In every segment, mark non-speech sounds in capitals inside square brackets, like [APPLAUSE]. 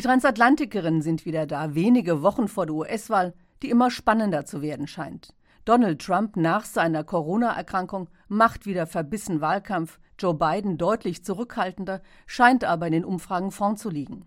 Die Transatlantikerinnen sind wieder da, wenige Wochen vor der US-Wahl, die immer spannender zu werden scheint. Donald Trump nach seiner Corona-Erkrankung macht wieder verbissen Wahlkampf, Joe Biden deutlich zurückhaltender, scheint aber in den Umfragen vorn zu liegen.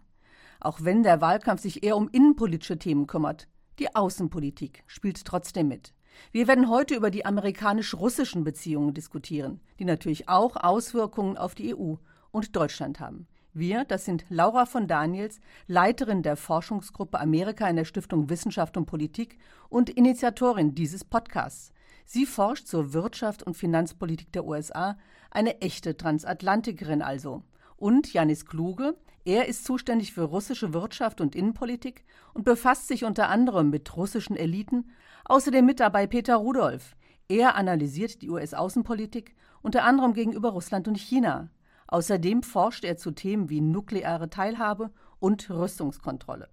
Auch wenn der Wahlkampf sich eher um innenpolitische Themen kümmert, die Außenpolitik spielt trotzdem mit. Wir werden heute über die amerikanisch-russischen Beziehungen diskutieren, die natürlich auch Auswirkungen auf die EU und Deutschland haben. Wir, das sind Laura von Daniels, Leiterin der Forschungsgruppe Amerika in der Stiftung Wissenschaft und Politik und Initiatorin dieses Podcasts. Sie forscht zur Wirtschaft und Finanzpolitik der USA, eine echte Transatlantikerin also. Und Janis Kluge, er ist zuständig für russische Wirtschaft und Innenpolitik und befasst sich unter anderem mit russischen Eliten, außerdem mit dabei Peter Rudolph. Er analysiert die US-Außenpolitik unter anderem gegenüber Russland und China. Außerdem forscht er zu Themen wie nukleare Teilhabe und Rüstungskontrolle.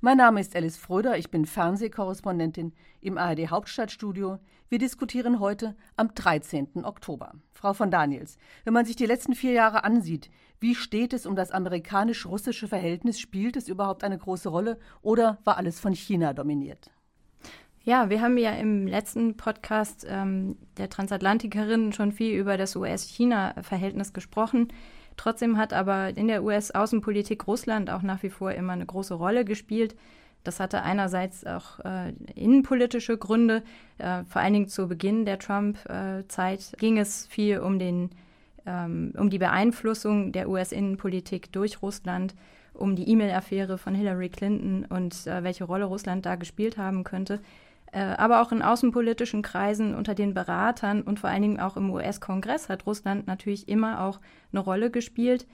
Mein Name ist Alice Fröder, ich bin Fernsehkorrespondentin im ARD Hauptstadtstudio. Wir diskutieren heute am 13. Oktober. Frau von Daniels, wenn man sich die letzten vier Jahre ansieht, wie steht es um das amerikanisch-russische Verhältnis? Spielt es überhaupt eine große Rolle oder war alles von China dominiert? Ja, wir haben ja im letzten Podcast ähm, der Transatlantikerin schon viel über das US-China-Verhältnis gesprochen. Trotzdem hat aber in der US-Außenpolitik Russland auch nach wie vor immer eine große Rolle gespielt. Das hatte einerseits auch äh, innenpolitische Gründe. Äh, vor allen Dingen zu Beginn der Trump-Zeit ging es viel um, den, ähm, um die Beeinflussung der US-Innenpolitik durch Russland, um die E-Mail-Affäre von Hillary Clinton und äh, welche Rolle Russland da gespielt haben könnte. Äh, aber auch in außenpolitischen Kreisen unter den Beratern und vor allen Dingen auch im US-Kongress hat Russland natürlich immer auch eine Rolle gespielt.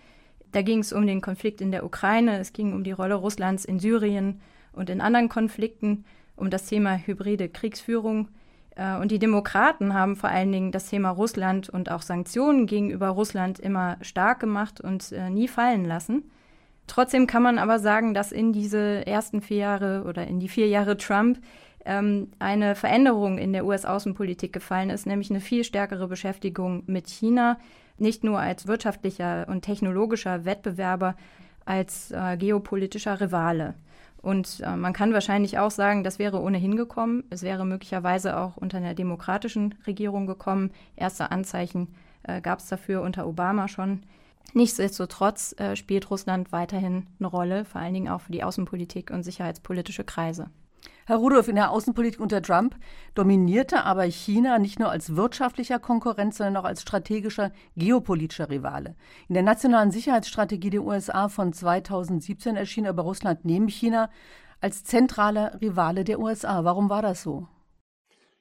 Da ging es um den Konflikt in der Ukraine, es ging um die Rolle Russlands in Syrien und in anderen Konflikten, um das Thema hybride Kriegsführung. Äh, und die Demokraten haben vor allen Dingen das Thema Russland und auch Sanktionen gegenüber Russland immer stark gemacht und äh, nie fallen lassen. Trotzdem kann man aber sagen, dass in diese ersten vier Jahre oder in die vier Jahre Trump ähm, eine Veränderung in der US-Außenpolitik gefallen ist, nämlich eine viel stärkere Beschäftigung mit China, nicht nur als wirtschaftlicher und technologischer Wettbewerber, als äh, geopolitischer Rivale. Und äh, man kann wahrscheinlich auch sagen, das wäre ohnehin gekommen. Es wäre möglicherweise auch unter einer demokratischen Regierung gekommen. Erste Anzeichen äh, gab es dafür unter Obama schon. Nichtsdestotrotz äh, spielt Russland weiterhin eine Rolle, vor allen Dingen auch für die Außenpolitik und sicherheitspolitische Kreise. Herr Rudolph, in der Außenpolitik unter Trump dominierte aber China nicht nur als wirtschaftlicher Konkurrent, sondern auch als strategischer geopolitischer Rivale. In der nationalen Sicherheitsstrategie der USA von 2017 erschien aber Russland neben China als zentraler Rivale der USA. Warum war das so?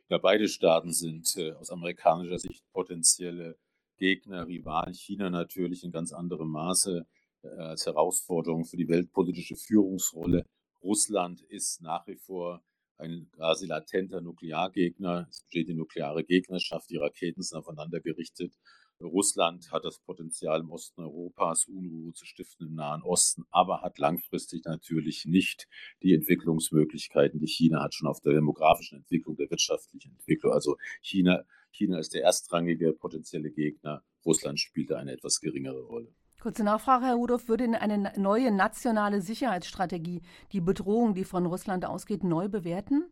Ja, beide Staaten sind äh, aus amerikanischer Sicht potenzielle Gegner, Rivalen. China natürlich in ganz anderem Maße äh, als Herausforderung für die weltpolitische Führungsrolle Russland ist nach wie vor ein quasi latenter Nukleargegner. Es besteht die nukleare Gegnerschaft, die Raketen sind aufeinander gerichtet. Russland hat das Potenzial, im Osten Europas Unruhe zu stiften im Nahen Osten, aber hat langfristig natürlich nicht die Entwicklungsmöglichkeiten, die China hat, schon auf der demografischen Entwicklung, der wirtschaftlichen Entwicklung. Also China, China ist der erstrangige potenzielle Gegner. Russland spielt da eine etwas geringere Rolle. Kurze Nachfrage, Herr Rudolph. Würde eine neue nationale Sicherheitsstrategie die Bedrohung, die von Russland ausgeht, neu bewerten?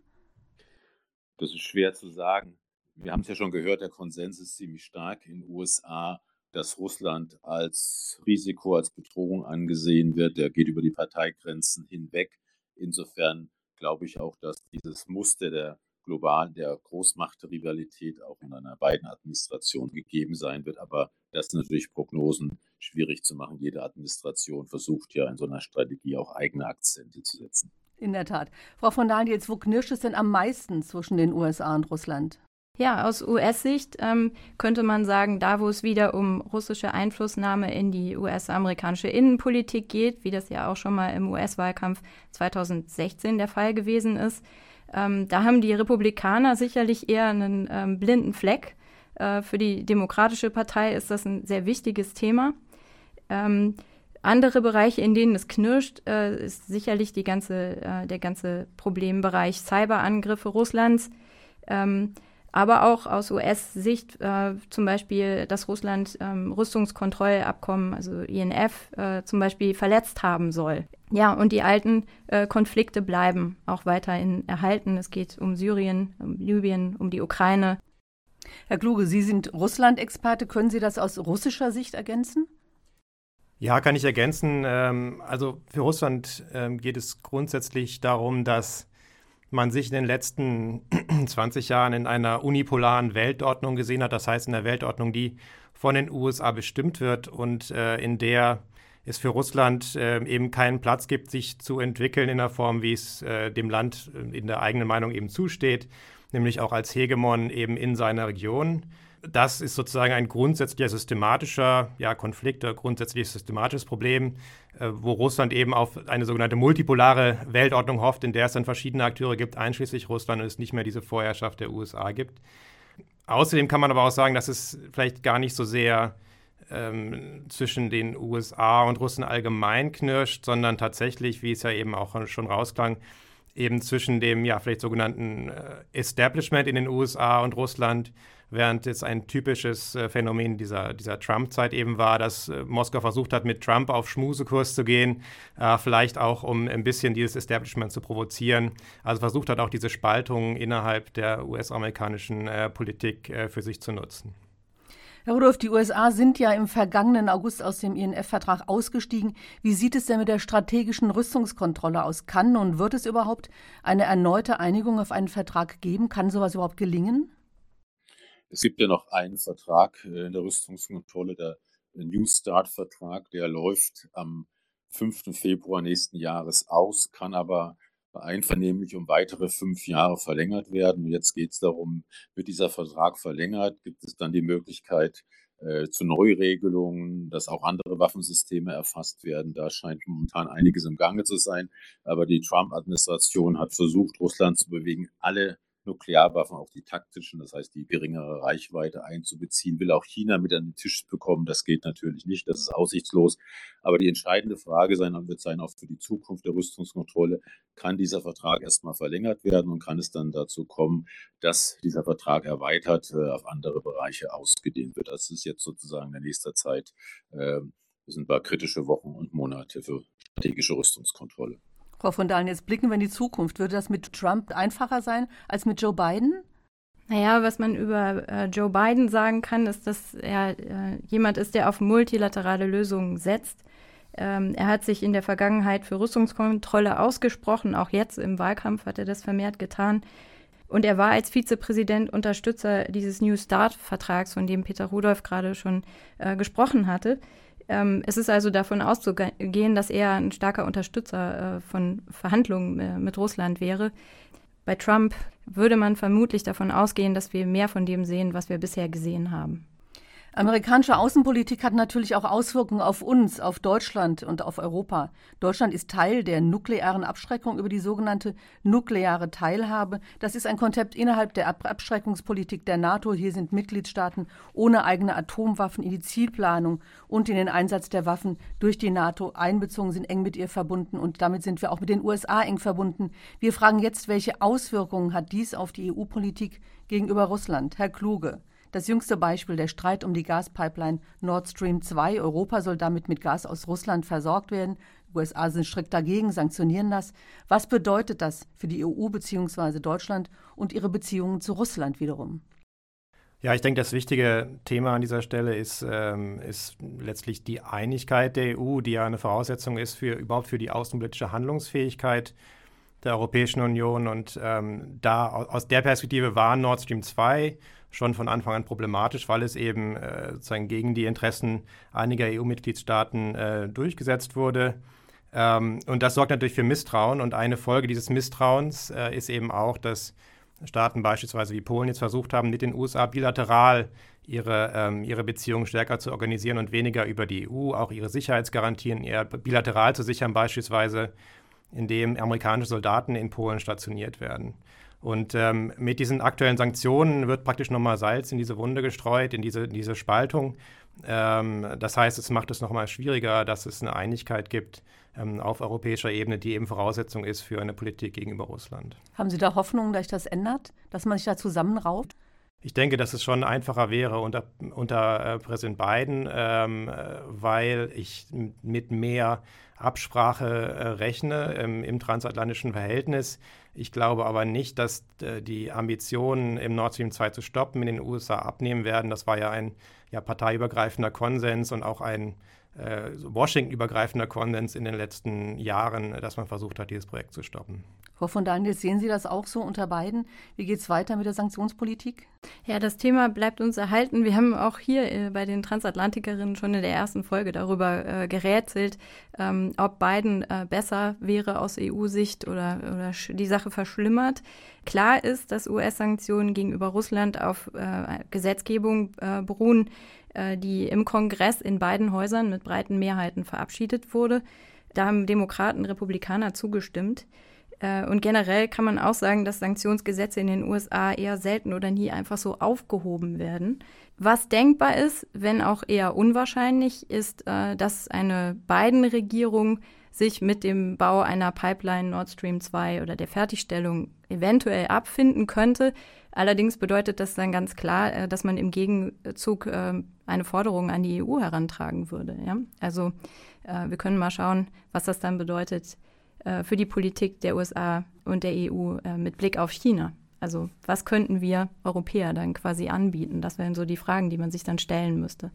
Das ist schwer zu sagen. Wir haben es ja schon gehört, der Konsens ist ziemlich stark in den USA, dass Russland als Risiko, als Bedrohung angesehen wird. Der geht über die Parteigrenzen hinweg. Insofern glaube ich auch, dass dieses Muster der globalen, der Großmachtrivalität auch in einer beiden Administration gegeben sein wird. Aber das sind natürlich Prognosen schwierig zu machen. Jede Administration versucht ja in so einer Strategie auch eigene Akzente zu setzen. In der Tat. Frau von Daniels, wo knirscht es denn am meisten zwischen den USA und Russland? Ja, aus US-Sicht ähm, könnte man sagen, da wo es wieder um russische Einflussnahme in die US-amerikanische Innenpolitik geht, wie das ja auch schon mal im US-Wahlkampf 2016 der Fall gewesen ist, ähm, da haben die Republikaner sicherlich eher einen ähm, blinden Fleck. Äh, für die Demokratische Partei ist das ein sehr wichtiges Thema. Ähm, andere Bereiche, in denen es knirscht, äh, ist sicherlich ganze, äh, der ganze Problembereich Cyberangriffe Russlands. Ähm, aber auch aus US-Sicht äh, zum Beispiel, dass Russland ähm, Rüstungskontrollabkommen, also INF, äh, zum Beispiel verletzt haben soll. Ja, und die alten äh, Konflikte bleiben auch weiterhin erhalten. Es geht um Syrien, um Libyen, um die Ukraine. Herr Kluge, Sie sind Russland-Experte. Können Sie das aus russischer Sicht ergänzen? Ja, kann ich ergänzen. Ähm, also für Russland ähm, geht es grundsätzlich darum, dass man sich in den letzten [CLEARS THROAT] 20 Jahren in einer unipolaren Weltordnung gesehen hat. Das heißt, in einer Weltordnung, die von den USA bestimmt wird und äh, in der es für Russland äh, eben keinen Platz gibt, sich zu entwickeln in der Form, wie es äh, dem Land äh, in der eigenen Meinung eben zusteht, nämlich auch als Hegemon eben in seiner Region. Das ist sozusagen ein grundsätzlicher systematischer ja, Konflikt, ein grundsätzliches systematisches Problem, äh, wo Russland eben auf eine sogenannte multipolare Weltordnung hofft, in der es dann verschiedene Akteure gibt, einschließlich Russland, und es nicht mehr diese Vorherrschaft der USA gibt. Außerdem kann man aber auch sagen, dass es vielleicht gar nicht so sehr ähm, zwischen den USA und Russen allgemein knirscht, sondern tatsächlich, wie es ja eben auch schon rausklang, eben zwischen dem ja vielleicht sogenannten äh, Establishment in den USA und Russland während es ein typisches äh, Phänomen dieser, dieser Trump-Zeit eben war, dass äh, Moskau versucht hat, mit Trump auf Schmusekurs zu gehen, äh, vielleicht auch um ein bisschen dieses Establishment zu provozieren. Also versucht hat auch diese Spaltung innerhalb der US-amerikanischen Politik für sich zu nutzen. Herr Rudolph, die USA sind ja im vergangenen August aus dem INF-Vertrag ausgestiegen. Wie sieht es denn mit der strategischen Rüstungskontrolle aus? Kann und wird es überhaupt eine erneute Einigung auf einen Vertrag geben? Kann sowas überhaupt gelingen? Es gibt ja noch einen Vertrag äh, in der Rüstungskontrolle, der New Start-Vertrag, der läuft am 5. Februar nächsten Jahres aus, kann aber einvernehmlich um weitere fünf Jahre verlängert werden. Jetzt geht es darum, wird dieser Vertrag verlängert, gibt es dann die Möglichkeit äh, zu Neuregelungen, dass auch andere Waffensysteme erfasst werden. Da scheint momentan einiges im Gange zu sein. Aber die Trump-Administration hat versucht, Russland zu bewegen, alle Nuklearwaffen, auch die taktischen, das heißt die geringere Reichweite einzubeziehen, will auch China mit an den Tisch bekommen. Das geht natürlich nicht, das ist aussichtslos. Aber die entscheidende Frage sein, wird sein, auch für die Zukunft der Rüstungskontrolle, kann dieser Vertrag erstmal verlängert werden und kann es dann dazu kommen, dass dieser Vertrag erweitert äh, auf andere Bereiche ausgedehnt wird. Das ist jetzt sozusagen in der nächsten Zeit, äh, sind wir kritische Wochen und Monate für strategische Rüstungskontrolle. Frau von Dahlen, jetzt blicken wir in die Zukunft. Würde das mit Trump einfacher sein als mit Joe Biden? Naja, was man über äh, Joe Biden sagen kann, ist, dass er äh, jemand ist, der auf multilaterale Lösungen setzt. Ähm, er hat sich in der Vergangenheit für Rüstungskontrolle ausgesprochen. Auch jetzt im Wahlkampf hat er das vermehrt getan. Und er war als Vizepräsident Unterstützer dieses New Start-Vertrags, von dem Peter Rudolph gerade schon äh, gesprochen hatte. Ähm, es ist also davon auszugehen, dass er ein starker Unterstützer äh, von Verhandlungen äh, mit Russland wäre. Bei Trump würde man vermutlich davon ausgehen, dass wir mehr von dem sehen, was wir bisher gesehen haben. Amerikanische Außenpolitik hat natürlich auch Auswirkungen auf uns, auf Deutschland und auf Europa. Deutschland ist Teil der nuklearen Abschreckung über die sogenannte nukleare Teilhabe. Das ist ein Konzept innerhalb der Abschreckungspolitik der NATO. Hier sind Mitgliedstaaten ohne eigene Atomwaffen in die Zielplanung und in den Einsatz der Waffen durch die NATO einbezogen, sind eng mit ihr verbunden und damit sind wir auch mit den USA eng verbunden. Wir fragen jetzt, welche Auswirkungen hat dies auf die EU-Politik gegenüber Russland? Herr Kluge. Das jüngste Beispiel der Streit um die Gaspipeline Nord Stream 2. Europa soll damit mit Gas aus Russland versorgt werden. USA sind strikt dagegen, sanktionieren das. Was bedeutet das für die EU bzw. Deutschland und ihre Beziehungen zu Russland wiederum? Ja, ich denke, das wichtige Thema an dieser Stelle ist, ähm, ist letztlich die Einigkeit der EU, die ja eine Voraussetzung ist für überhaupt für die außenpolitische Handlungsfähigkeit der Europäischen Union. Und ähm, da aus der Perspektive war Nord Stream 2 schon von Anfang an problematisch, weil es eben äh, sozusagen gegen die Interessen einiger EU-Mitgliedstaaten äh, durchgesetzt wurde. Ähm, und das sorgt natürlich für Misstrauen. Und eine Folge dieses Misstrauens äh, ist eben auch, dass Staaten beispielsweise wie Polen jetzt versucht haben, mit den USA bilateral ihre, ähm, ihre Beziehungen stärker zu organisieren und weniger über die EU, auch ihre Sicherheitsgarantien eher bilateral zu sichern, beispielsweise indem amerikanische Soldaten in Polen stationiert werden. Und ähm, mit diesen aktuellen Sanktionen wird praktisch nochmal Salz in diese Wunde gestreut, in diese, diese Spaltung. Ähm, das heißt, es macht es nochmal schwieriger, dass es eine Einigkeit gibt ähm, auf europäischer Ebene, die eben Voraussetzung ist für eine Politik gegenüber Russland. Haben Sie da Hoffnung, dass sich das ändert, dass man sich da zusammenrauft? Ich denke, dass es schon einfacher wäre unter, unter äh, Präsident Biden, ähm, äh, weil ich mit mehr Absprache äh, rechne ähm, im transatlantischen Verhältnis. Ich glaube aber nicht, dass äh, die Ambitionen, im Nord Stream 2 zu stoppen, in den USA abnehmen werden. Das war ja ein ja, parteiübergreifender Konsens und auch ein äh, Washington-übergreifender Konsens in den letzten Jahren, dass man versucht hat, dieses Projekt zu stoppen. Frau von Daniel, sehen Sie das auch so unter beiden? Wie geht es weiter mit der Sanktionspolitik? Ja, das Thema bleibt uns erhalten. Wir haben auch hier äh, bei den Transatlantikerinnen schon in der ersten Folge darüber äh, gerätselt, ähm, ob Biden äh, besser wäre aus EU-Sicht oder, oder die Sache verschlimmert. Klar ist, dass US-Sanktionen gegenüber Russland auf äh, Gesetzgebung äh, beruhen, die im Kongress in beiden Häusern mit breiten Mehrheiten verabschiedet wurde. Da haben Demokraten, Republikaner zugestimmt. Äh, und generell kann man auch sagen, dass Sanktionsgesetze in den USA eher selten oder nie einfach so aufgehoben werden. Was denkbar ist, wenn auch eher unwahrscheinlich, ist, äh, dass eine Biden-Regierung sich mit dem Bau einer Pipeline Nord Stream 2 oder der Fertigstellung eventuell abfinden könnte. Allerdings bedeutet das dann ganz klar, äh, dass man im Gegenzug eine Forderung an die EU herantragen würde. Also wir können mal schauen, was das dann bedeutet äh, für die Politik der USA und der EU äh, mit Blick auf China? Also was könnten wir Europäer dann quasi anbieten? Das wären so die Fragen, die man sich dann stellen müsste.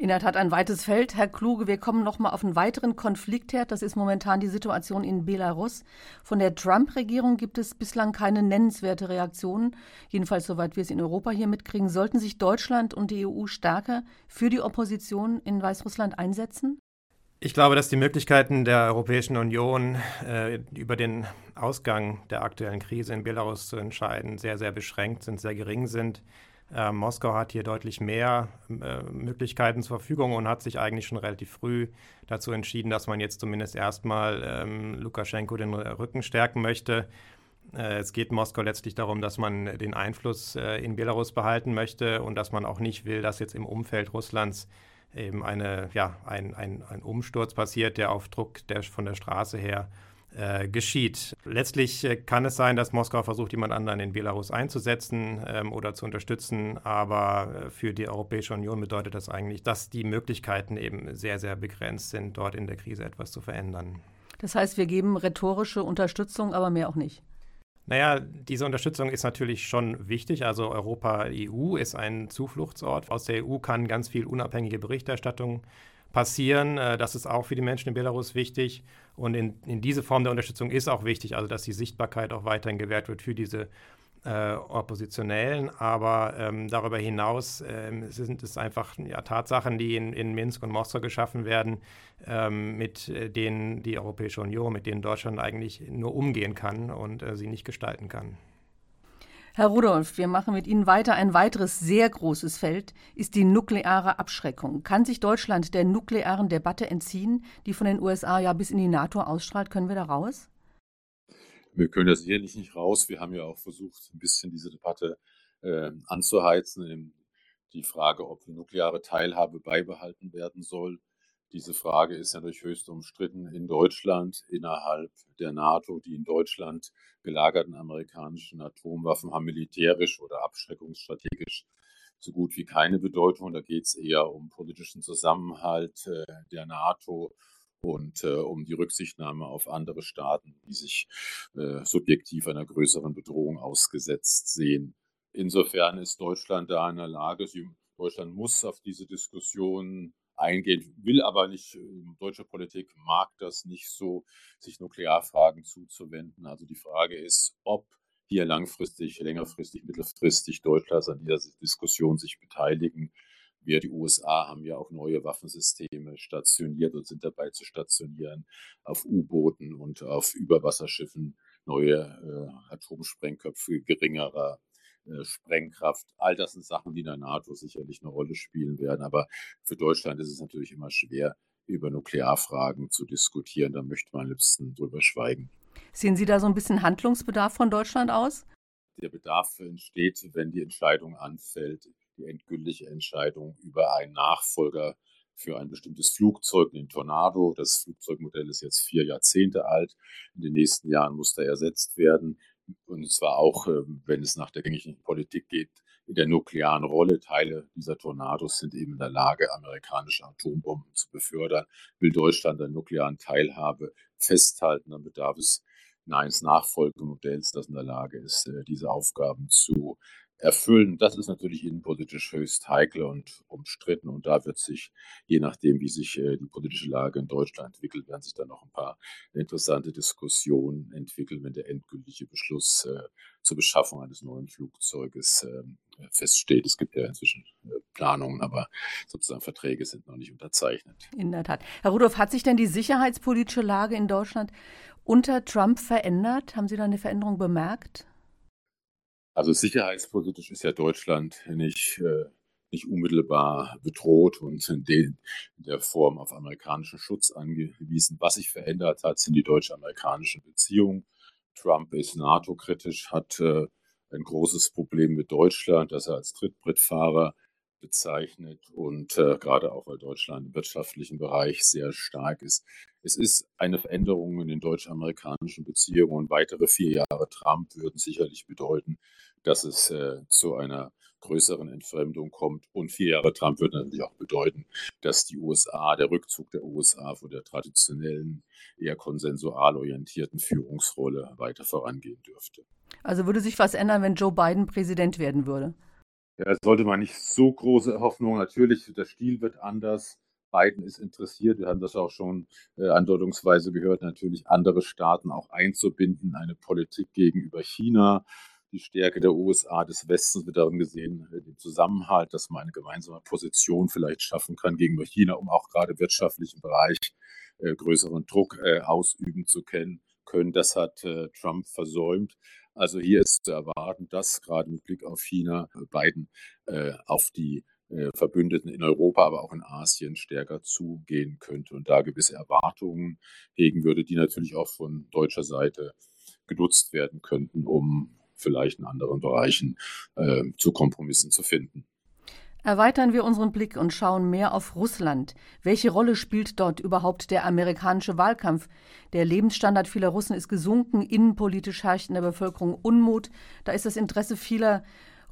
In der Tat ein weites Feld. Herr Kluge, wir kommen noch mal auf einen weiteren Konfliktherd. Das ist momentan die Situation in Belarus. Von der Trump-Regierung gibt es bislang keine nennenswerte Reaktion. Jedenfalls soweit wir es in Europa hier mitkriegen. Sollten sich Deutschland und die EU stärker für die Opposition in Weißrussland einsetzen? Ich glaube, dass die Möglichkeiten der Europäischen Union äh, über den Ausgang der aktuellen Krise in Belarus zu entscheiden sehr, sehr beschränkt sind, sehr gering sind. Äh, Moskau hat hier deutlich mehr äh, Möglichkeiten zur Verfügung und hat sich eigentlich schon relativ früh dazu entschieden, dass man jetzt zumindest erstmal ähm, Lukaschenko den Rücken stärken möchte. Äh, es geht Moskau letztlich darum, dass man den Einfluss äh, in Belarus behalten möchte und dass man auch nicht will, dass jetzt im Umfeld Russlands eben eine, ja, ein, ein, ein Umsturz passiert, der auf Druck der, von der Straße her äh, geschieht. Letztlich äh, kann es sein, dass Moskau versucht, jemand anderen in Belarus einzusetzen ähm, oder zu unterstützen, aber äh, für die Europäische Union bedeutet das eigentlich, dass die Möglichkeiten eben sehr, sehr begrenzt sind, dort in der Krise etwas zu verändern. Das heißt, wir geben rhetorische Unterstützung, aber mehr auch nicht. Naja, diese Unterstützung ist natürlich schon wichtig. Also Europa, EU ist ein Zufluchtsort. Aus der EU kann ganz viel unabhängige Berichterstattung passieren. Äh, das ist auch für die Menschen in Belarus wichtig. Und in, in diese Form der Unterstützung ist auch wichtig, also dass die Sichtbarkeit auch weiterhin gewährt wird für diese äh, Oppositionellen, aber ähm, darüber hinaus ähm, sind es einfach ja, Tatsachen, die in, in, Minsk und Moskau geschaffen werden, ähm, mit äh, denen die Europäische Union, mit denen Deutschland eigentlich nur umgehen kann und äh, sie nicht gestalten kann. Herr Rudolph, wir machen mit Ihnen weiter. Ein weiteres sehr großes Feld ist die nukleare Abschreckung. Kann sich Deutschland der nuklearen Debatte entziehen, die von den USA ja bis in die NATO ausstrahlt? Können wir da raus? Wir können das sicherlich nicht raus. Wir haben ja auch versucht, ein bisschen diese Debatte äh, anzuheizen. Die Frage, ob nukleare Teilhabe beibehalten werden soll. Diese Frage ist durch höchst umstritten in Deutschland, innerhalb der NATO. Die in Deutschland gelagerten amerikanischen Atomwaffen haben militärisch oder abschreckungsstrategisch so gut wie keine Bedeutung. Da geht es eher um politischen Zusammenhalt äh, der NATO und äh, um die Rücksichtnahme auf andere Staaten, die sich äh, subjektiv einer größeren Bedrohung ausgesetzt sehen. Insofern ist Deutschland da in der Lage, Deutschland muss auf diese Diskussion eingehen, will aber nicht, deutsche Politik mag das nicht so, sich Nuklearfragen zuzuwenden. Also die Frage ist, ob hier langfristig, längerfristig, mittelfristig Deutschland an dieser Diskussion sich beteiligen wir, die USA, haben ja auch neue Waffensysteme stationiert und sind dabei zu stationieren auf U-Booten und auf Überwasserschiffen neue äh, Atomsprengköpfe geringerer äh, Sprengkraft. All das sind Sachen, die in der NATO sicherlich eine Rolle spielen werden. Aber für Deutschland ist es natürlich immer schwer, über Nuklearfragen zu diskutieren. Da möchte man am liebsten drüber schweigen. Sehen Sie da so ein bisschen Handlungsbedarf von Deutschland aus? Der Bedarf entsteht, wenn die Entscheidung anfällt, die endgültige Entscheidung über einen Nachfolger für ein bestimmtes Flugzeug, den Tornado. Das Flugzeugmodell ist jetzt vier Jahrzehnte alt. In den nächsten Jahren muss er ersetzt werden. Und zwar auch, ähm, wenn es nach der gängigen Politik geht, in der nuklearen Rolle. Teile dieser Tornados sind eben in der Lage, amerikanische Atombomben zu befördern. Will Deutschland an nuklearen Teilhabe festhalten, dann bedarf es eines Nachfolgemodells, das in der Lage ist, äh, diese Aufgaben zu erfüllen. Das ist natürlich innenpolitisch höchst heikel und umstritten. Und da wird sich, je nachdem, wie sich äh, die politische Lage in Deutschland entwickelt, werden sich dann noch ein paar interessante Diskussionen entwickeln, wenn der endgültige Beschluss äh, zur Beschaffung eines neuen Flugzeuges äh, feststeht. Es gibt ja inzwischen äh, Planungen, aber sozusagen Verträge sind noch nicht unterzeichnet. In der Tat. Herr Rudolph, hat sich denn die sicherheitspolitische Lage in Deutschland unter Trump verändert? Haben Sie da eine Veränderung bemerkt? Also sicherheitspolitisch ist ja Deutschland nicht, äh, nicht unmittelbar bedroht und in, in der Form auf amerikanischen Schutz angewiesen. Was sich verändert hat, sind die deutsch-amerikanischen Beziehungen. Trump ist NATO-kritisch, hat äh, ein großes Problem mit Deutschland, das er als Trittbrettfahrer bezeichnet und äh, gerade auch weil Deutschland im wirtschaftlichen Bereich sehr stark ist. Es ist eine Veränderung in den deutsch-amerikanischen Beziehungen und weitere vier Jahre Trump würden sicherlich bedeuten, dass es äh, zu einer größeren Entfremdung kommt. Und vier Jahre Trump würde natürlich auch bedeuten, dass die USA, der Rückzug der USA von der traditionellen, eher konsensual orientierten Führungsrolle weiter vorangehen dürfte. Also würde sich was ändern, wenn Joe Biden Präsident werden würde? Ja, sollte man nicht so große Hoffnung. Natürlich, der Stil wird anders. Biden ist interessiert, wir haben das auch schon äh, andeutungsweise gehört, natürlich andere Staaten auch einzubinden, eine Politik gegenüber China. Die Stärke der USA, des Westens wird darin gesehen, äh, den Zusammenhalt, dass man eine gemeinsame Position vielleicht schaffen kann gegenüber China, um auch gerade wirtschaftlichen Bereich äh, größeren Druck äh, ausüben zu können. Das hat äh, Trump versäumt. Also hier ist zu erwarten, dass gerade mit Blick auf China äh, Biden äh, auf die äh, Verbündeten in Europa, aber auch in Asien stärker zugehen könnte und da gewisse Erwartungen hegen würde, die natürlich auch von deutscher Seite genutzt werden könnten, um vielleicht in anderen Bereichen äh, zu Kompromissen zu finden. Erweitern wir unseren Blick und schauen mehr auf Russland. Welche Rolle spielt dort überhaupt der amerikanische Wahlkampf? Der Lebensstandard vieler Russen ist gesunken, innenpolitisch herrscht in der Bevölkerung Unmut. Da ist das Interesse vieler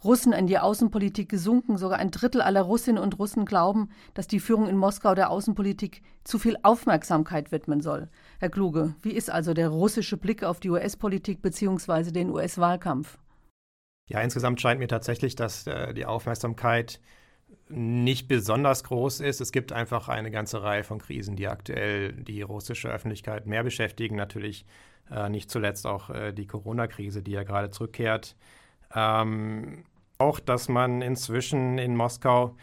Russen in die Außenpolitik gesunken. Sogar ein Drittel aller Russinnen und Russen glauben, dass die Führung in Moskau der Außenpolitik zu viel Aufmerksamkeit widmen soll. Herr Kluge, wie ist also der russische Blick auf die US-Politik bzw. den US-Wahlkampf? Ja, insgesamt scheint mir tatsächlich, dass äh, die Aufmerksamkeit nicht besonders groß ist. Es gibt einfach eine ganze Reihe von Krisen, die aktuell die russische Öffentlichkeit mehr beschäftigen. Natürlich äh, nicht zuletzt auch äh, die Corona-Krise, die ja gerade zurückkehrt. Ähm, auch, dass man inzwischen in Moskau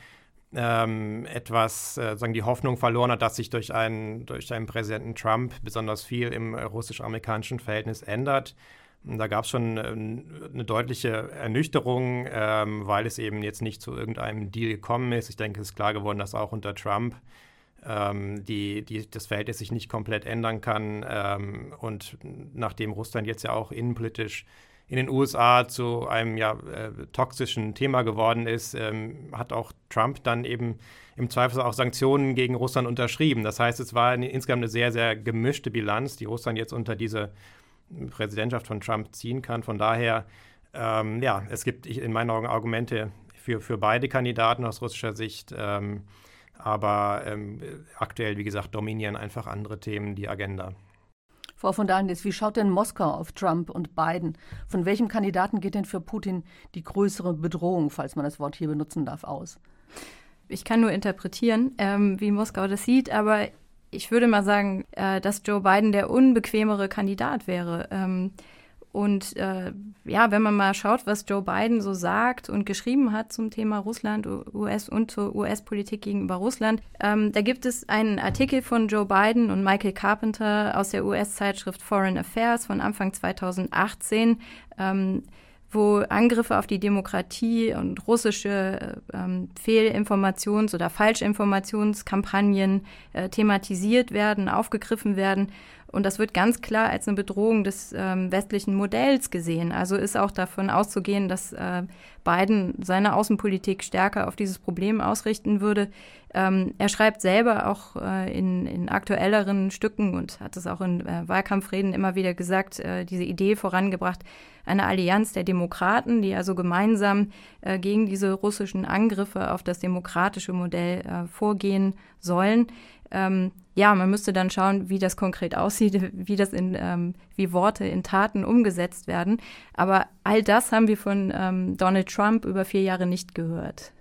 ähm, etwas, äh, sagen die Hoffnung verloren hat, dass sich durch einen, durch einen Präsidenten Trump besonders viel im russisch-amerikanischen Verhältnis ändert. Da gab es schon ähm, eine deutliche Ernüchterung, ähm, weil es eben jetzt nicht zu irgendeinem Deal gekommen ist. Ich denke, es ist klar geworden, dass auch unter Trump ähm, die, die, das Verhältnis sich nicht komplett ändern kann. Ähm, und nachdem Russland jetzt ja auch innenpolitisch in den USA zu einem ja, äh, toxischen Thema geworden ist, ähm, hat auch Trump dann eben im Zweifel auch Sanktionen gegen Russland unterschrieben. Das heißt, es war eine, insgesamt eine sehr, sehr gemischte Bilanz, die Russland jetzt unter diese Präsidentschaft von Trump ziehen kann. Von daher, ähm, ja, es gibt in meinen Augen Argumente für, für beide Kandidaten aus russischer Sicht. Ähm, aber ähm, aktuell, wie gesagt, dominieren einfach andere Themen die Agenda. Frau von Dahlen, wie schaut denn Moskau auf Trump und Biden? Von welchem Kandidaten geht denn für Putin die größere Bedrohung, falls man das Wort hier benutzen darf, aus? Ich kann nur interpretieren, ähm, wie Moskau das sieht, aber ich würde mal sagen, äh, dass Joe Biden der unbequemere Kandidat wäre. Ähm, und äh, ja, wenn man mal schaut, was Joe Biden so sagt und geschrieben hat zum Thema Russland, US und zur US-Politik gegenüber Russland, ähm, da gibt es einen Artikel von Joe Biden und Michael Carpenter aus der US-Zeitschrift Foreign Affairs von Anfang 2018. Ähm, wo Angriffe auf die Demokratie und russische ähm, Fehlinformations- oder Falschinformationskampagnen äh, thematisiert werden, aufgegriffen werden. Und das wird ganz klar als eine Bedrohung des ähm, westlichen Modells gesehen. Also ist auch davon auszugehen, dass äh, Biden seine Außenpolitik stärker auf dieses Problem ausrichten würde. Ähm, er schreibt selber auch äh, in, in, aktuelleren Stücken und hat es auch in äh, Wahlkampfreden immer wieder gesagt, äh, diese Idee vorangebracht, eine Allianz der Demokraten, die also gemeinsam äh, gegen diese russischen Angriffe auf das demokratische Modell äh, vorgehen sollen. Ähm, ja, man müsste dann schauen, wie das konkret aussieht, [LAUGHS] wie das in, ähm, wie Worte in Taten umgesetzt werden. Aber all das haben wir von ähm, Donald Trump über vier Jahre nicht gehört.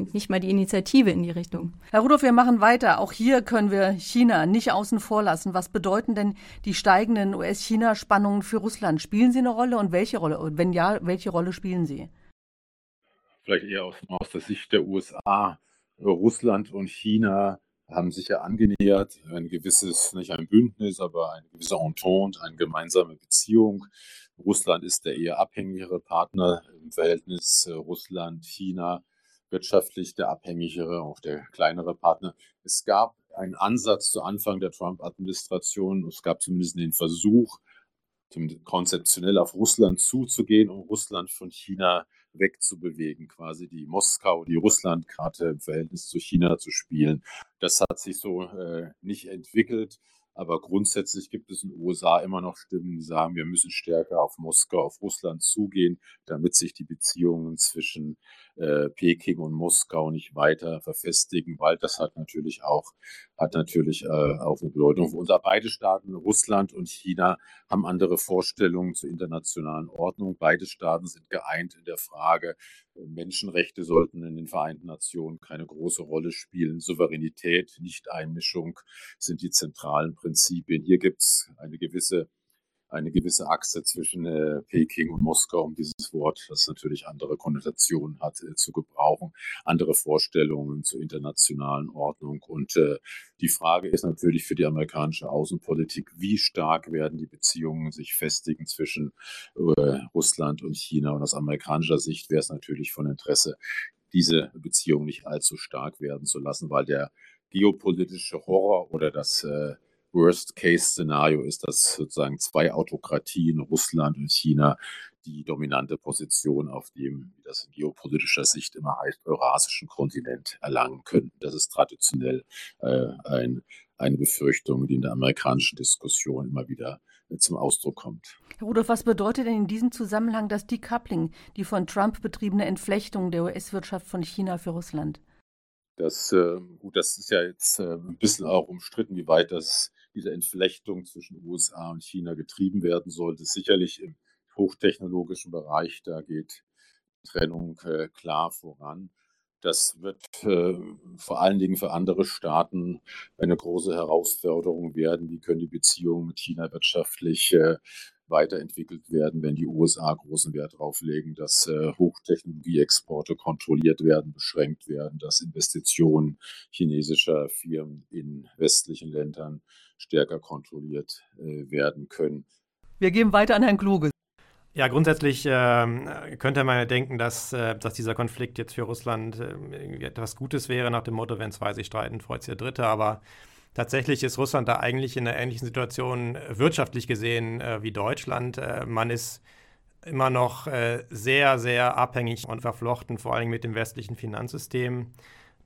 Nicht mal die Initiative in die Richtung. Herr Rudolph, wir machen weiter. Auch hier können wir China nicht außen vor lassen. Was bedeuten denn die steigenden US-China-Spannungen für Russland? Spielen sie eine Rolle und welche Rolle? Und wenn ja, welche Rolle spielen sie? Vielleicht eher aus, aus der Sicht der USA. Russland und China haben sich ja angenähert, ein gewisses, nicht ein Bündnis, aber eine gewisse Entente, eine gemeinsame Beziehung. Russland ist der eher abhängigere Partner im Verhältnis äh, Russland-China, wirtschaftlich der abhängigere, auch der kleinere Partner. Es gab einen Ansatz zu Anfang der Trump-Administration, es gab zumindest den Versuch, konzeptionell auf Russland zuzugehen, um Russland von China wegzubewegen, quasi die Moskau, die Russlandkarte im Verhältnis zu China zu spielen. Das hat sich so äh, nicht entwickelt. Aber grundsätzlich gibt es in den USA immer noch Stimmen, die sagen, wir müssen stärker auf Moskau, auf Russland zugehen, damit sich die Beziehungen zwischen äh, Peking und Moskau nicht weiter verfestigen, weil das hat natürlich auch, hat natürlich äh, auch eine Bedeutung für unser beide Staaten, Russland und China, haben andere Vorstellungen zur internationalen Ordnung. Beide Staaten sind geeint in der Frage, Menschenrechte sollten in den Vereinten Nationen keine große Rolle spielen. Souveränität, Nichteinmischung sind die zentralen Prinzipien. Hier gibt es eine gewisse eine gewisse Achse zwischen äh, Peking und Moskau, um dieses Wort, das natürlich andere Konnotationen hat, äh, zu gebrauchen, andere Vorstellungen zur internationalen Ordnung. Und äh, die Frage ist natürlich für die amerikanische Außenpolitik, wie stark werden die Beziehungen sich festigen zwischen äh, Russland und China. Und aus amerikanischer Sicht wäre es natürlich von Interesse, diese Beziehungen nicht allzu stark werden zu lassen, weil der geopolitische Horror oder das äh, Worst-Case-Szenario ist, dass sozusagen zwei Autokratien, Russland und China, die dominante Position auf dem, wie das in geopolitischer Sicht immer heißt, eurasischen Kontinent erlangen können. Das ist traditionell äh, ein, eine Befürchtung, die in der amerikanischen Diskussion immer wieder äh, zum Ausdruck kommt. Herr Rudolph, was bedeutet denn in diesem Zusammenhang das Decoupling, die von Trump betriebene Entflechtung der US-Wirtschaft von China für Russland? Das, äh, gut, das ist ja jetzt äh, ein bisschen auch umstritten, wie weit das diese Entflechtung zwischen USA und China getrieben werden sollte. Sicherlich im hochtechnologischen Bereich, da geht Trennung äh, klar voran. Das wird äh, vor allen Dingen für andere Staaten eine große Herausforderung werden. Wie können die Beziehungen mit China wirtschaftlich äh, weiterentwickelt werden, wenn die USA großen Wert darauf legen, dass äh, Hochtechnologieexporte kontrolliert werden, beschränkt werden, dass Investitionen chinesischer Firmen in westlichen Ländern stärker kontrolliert äh, werden können. Wir geben weiter an Herrn Kluge. Ja, grundsätzlich äh, könnte man ja denken, dass, äh, dass dieser Konflikt jetzt für Russland äh, etwas Gutes wäre, nach dem Motto, wenn zwei sich streiten, freut sich der Dritte. Aber tatsächlich ist Russland da eigentlich in einer ähnlichen Situation äh, wirtschaftlich gesehen äh, wie Deutschland. Äh, man ist immer noch sehr, sehr abhängig und verflochten, vor allem mit dem westlichen Finanzsystem.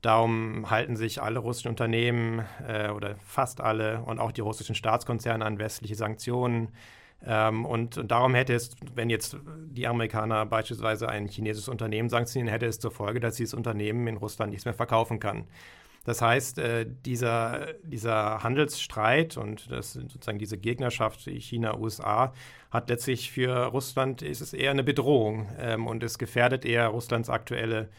Darum halten sich alle russischen Unternehmen äh, oder fast alle und auch die russischen Staatskonzerne an westliche Sanktionen. Ähm, und, und, darum hätte es, wenn jetzt die Amerikaner beispielsweise ein chinesisches Unternehmen sanktionieren, hätte es zur Folge, dass dieses Unternehmen in Russland nichts mehr verkaufen kann. Das heißt, äh, dieser, dieser Handelsstreit und das, sozusagen diese Gegnerschaft China-USA hat letztlich für Russland ist es eher eine Bedrohung ähm, und es gefährdet eher Russlands aktuelle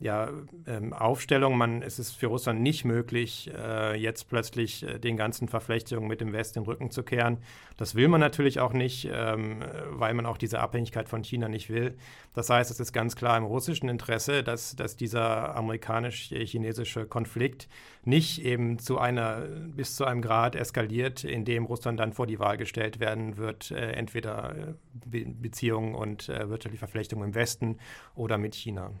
ja, ähm, Aufstellung. Man, es ist für Russland nicht möglich, äh, jetzt plötzlich äh, den ganzen Verflechtungen mit dem Westen den Rücken zu kehren. Das will man natürlich auch nicht, ähm, weil man auch diese Abhängigkeit von China nicht will. Das heißt, es ist ganz klar im russischen Interesse, dass, dass dieser amerikanisch-chinesische Konflikt nicht eben zu einer, bis zu einem Grad eskaliert, in dem Russland dann vor die Wahl gestellt werden wird, äh, entweder Be Beziehungen und äh, wirtschaftliche Verflechtungen im Westen oder mit China.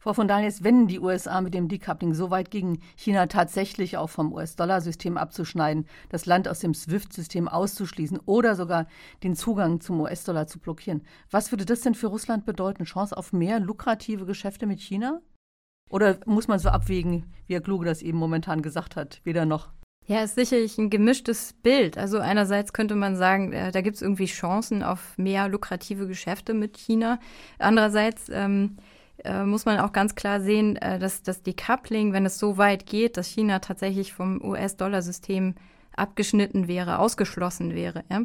Frau von Daniels, wenn die USA mit dem Decoupling so weit gegen China tatsächlich auch vom US-Dollar-System abzuschneiden, das Land aus dem SWIFT-System auszuschließen oder sogar den Zugang zum US-Dollar zu blockieren, was würde das denn für Russland bedeuten? Chance auf mehr lukrative Geschäfte mit China? Oder muss man so abwägen, wie Herr Kluge das eben momentan gesagt hat, weder noch? Ja, ist sicherlich ein gemischtes Bild. Also einerseits könnte man sagen, äh, da gibt es irgendwie Chancen auf mehr lukrative Geschäfte mit China. Andererseits ähm, äh, muss man auch ganz klar sehen, äh, dass das Decoupling, wenn es so weit geht, dass China tatsächlich vom US-Dollar-System abgeschnitten wäre, ausgeschlossen wäre, ja?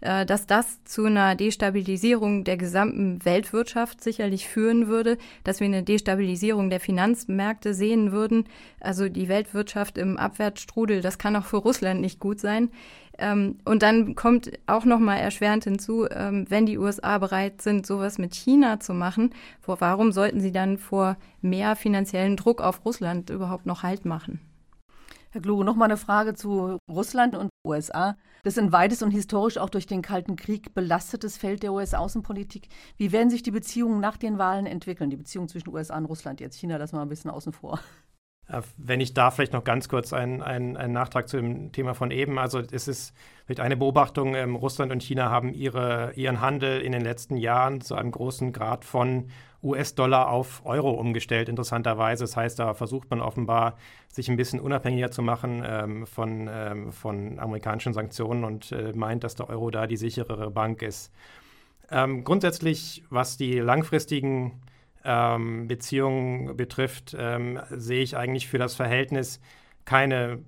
äh, dass das zu einer Destabilisierung der gesamten Weltwirtschaft sicherlich führen würde, dass wir eine Destabilisierung der Finanzmärkte sehen würden. Also die Weltwirtschaft im Abwärtsstrudel, das kann auch für Russland nicht gut sein. Ähm, und dann kommt auch nochmal erschwerend hinzu, ähm, wenn die USA bereit sind, sowas mit China zu machen, vor, warum sollten sie dann vor mehr finanziellen Druck auf Russland überhaupt noch Halt machen? Herr Kluge, noch mal eine Frage zu Russland und USA. Das ist ein weites und historisch auch durch den Kalten Krieg belastetes Feld der US-Außenpolitik. Wie werden sich die Beziehungen nach den Wahlen entwickeln? Die Beziehungen zwischen USA und Russland. Jetzt China, das mal ein bisschen außen vor. Äh, wenn ich da vielleicht noch ganz kurz einen, einen, Nachtrag zu dem Thema von eben. Also es ist vielleicht eine Beobachtung, ähm, Russland und China haben ihre, ihren Handel in den letzten Jahren zu einem großen Grad von US-Dollar auf Euro umgestellt, interessanterweise. Das heißt, da versucht man offenbar, sich ein bisschen unabhängiger zu machen ähm, von, ähm, von amerikanischen Sanktionen und äh, meint, dass der Euro da die sicherere Bank ist. Ähm, grundsätzlich, was die langfristigen ähm, Beziehungen betrifft, ähm, sehe ich eigentlich für das Verhältnis keine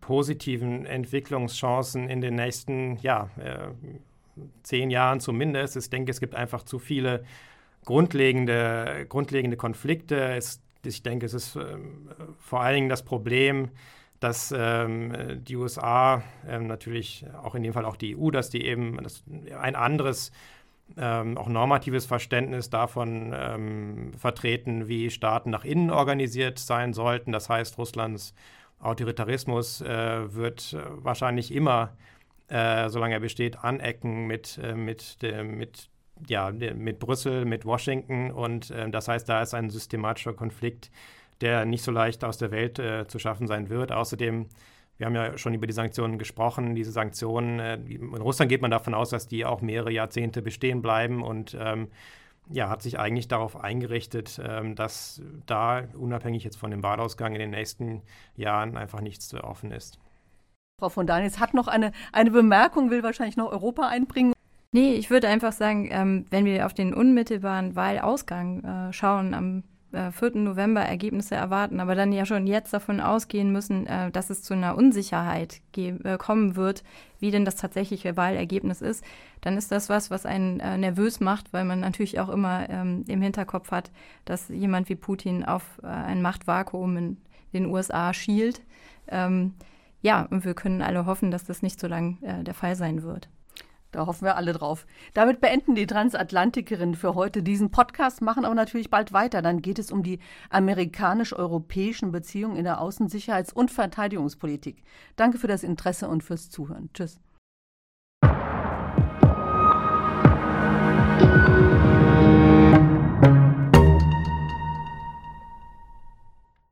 positiven Entwicklungschancen in den nächsten ja, äh, zehn Jahren zumindest. Ich denke, es gibt einfach zu viele grundlegende, grundlegende Konflikte. Es, ich denke, es ist ähm, vor allen Dingen das Problem, dass ähm, die USA, ähm, natürlich auch in dem Fall auch die EU, dass die eben das, ein anderes ähm, auch normatives Verständnis davon ähm, vertreten, wie Staaten nach innen organisiert sein sollten. Das heißt, Russlands Autoritarismus äh, wird wahrscheinlich immer, äh, solange er besteht, anecken mit, äh, mit, mit, ja, mit Brüssel, mit Washington. Und äh, das heißt, da ist ein systematischer Konflikt, der nicht so leicht aus der Welt äh, zu schaffen sein wird. Außerdem wir haben ja schon über die Sanktionen gesprochen. Diese Sanktionen, äh, in Russland geht man davon aus, dass die auch mehrere Jahrzehnte bestehen bleiben und ähm, ja, hat sich eigentlich darauf eingerichtet, ähm, dass da unabhängig jetzt von dem Wahlausgang in den nächsten Jahren einfach nichts zu offen ist. Frau von Daniels hat noch eine, eine Bemerkung, will wahrscheinlich noch Europa einbringen. Nee, ich würde einfach sagen, ähm, wenn wir auf den unmittelbaren Wahlausgang äh, schauen am äh, 4. November Ergebnisse erwarten, aber dann ja schon jetzt davon ausgehen müssen, äh, dass es zu einer Unsicherheit äh, kommen wird, wie denn das tatsächliche Wahlergebnis ist, dann ist das was, was einen äh, nervös macht, weil man natürlich auch immer ähm, im Hinterkopf hat, dass jemand wie Putin auf äh, ein Machtvakuum in den USA schielt. Ähm, ja, und wir können alle hoffen, dass das nicht so lange äh, der Fall sein wird. Da hoffen wir alle drauf. Damit beenden die Transatlantikerinnen für heute diesen Podcast, machen aber natürlich bald weiter. Dann geht es um die amerikanisch-europäischen Beziehungen in der Außensicherheits- und Verteidigungspolitik. Danke für das Interesse und fürs Zuhören. Tschüss.